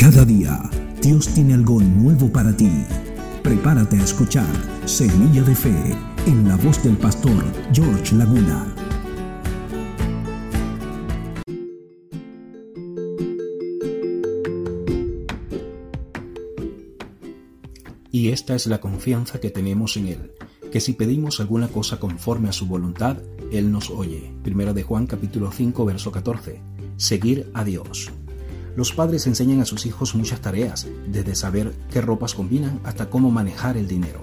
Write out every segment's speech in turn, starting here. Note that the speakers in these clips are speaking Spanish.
Cada día, Dios tiene algo nuevo para ti. Prepárate a escuchar Semilla de Fe en la voz del pastor George Laguna. Y esta es la confianza que tenemos en Él, que si pedimos alguna cosa conforme a su voluntad, Él nos oye. Primera de Juan capítulo 5 verso 14. Seguir a Dios. Los padres enseñan a sus hijos muchas tareas, desde saber qué ropas combinan hasta cómo manejar el dinero.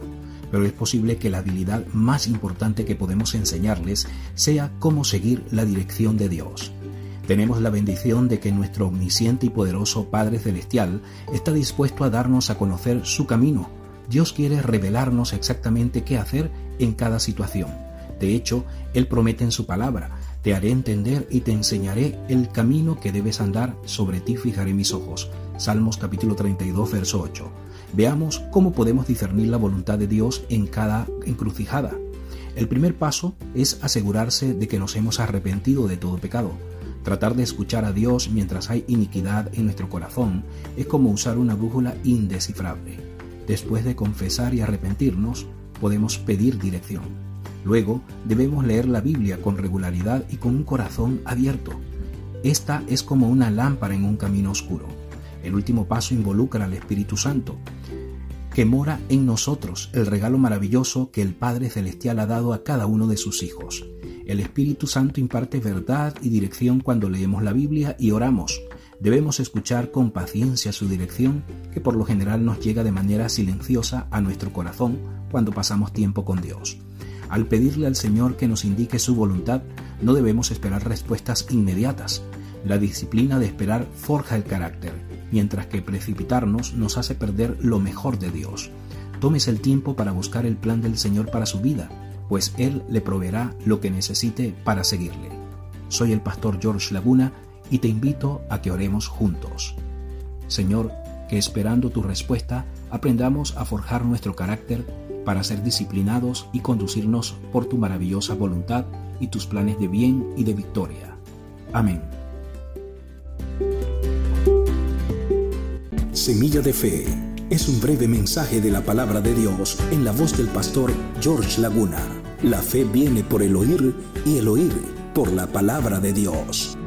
Pero es posible que la habilidad más importante que podemos enseñarles sea cómo seguir la dirección de Dios. Tenemos la bendición de que nuestro omnisciente y poderoso Padre Celestial está dispuesto a darnos a conocer su camino. Dios quiere revelarnos exactamente qué hacer en cada situación. De hecho, Él promete en su palabra, te haré entender y te enseñaré el camino que debes andar, sobre ti fijaré mis ojos. Salmos capítulo 32, verso 8. Veamos cómo podemos discernir la voluntad de Dios en cada encrucijada. El primer paso es asegurarse de que nos hemos arrepentido de todo pecado. Tratar de escuchar a Dios mientras hay iniquidad en nuestro corazón es como usar una brújula indescifrable. Después de confesar y arrepentirnos, podemos pedir dirección. Luego, debemos leer la Biblia con regularidad y con un corazón abierto. Esta es como una lámpara en un camino oscuro. El último paso involucra al Espíritu Santo, que mora en nosotros, el regalo maravilloso que el Padre Celestial ha dado a cada uno de sus hijos. El Espíritu Santo imparte verdad y dirección cuando leemos la Biblia y oramos. Debemos escuchar con paciencia su dirección, que por lo general nos llega de manera silenciosa a nuestro corazón cuando pasamos tiempo con Dios. Al pedirle al Señor que nos indique su voluntad, no debemos esperar respuestas inmediatas. La disciplina de esperar forja el carácter, mientras que precipitarnos nos hace perder lo mejor de Dios. Tómese el tiempo para buscar el plan del Señor para su vida, pues Él le proveerá lo que necesite para seguirle. Soy el pastor George Laguna y te invito a que oremos juntos. Señor, que esperando tu respuesta aprendamos a forjar nuestro carácter para ser disciplinados y conducirnos por tu maravillosa voluntad y tus planes de bien y de victoria. Amén. Semilla de Fe es un breve mensaje de la palabra de Dios en la voz del pastor George Laguna. La fe viene por el oír y el oír por la palabra de Dios.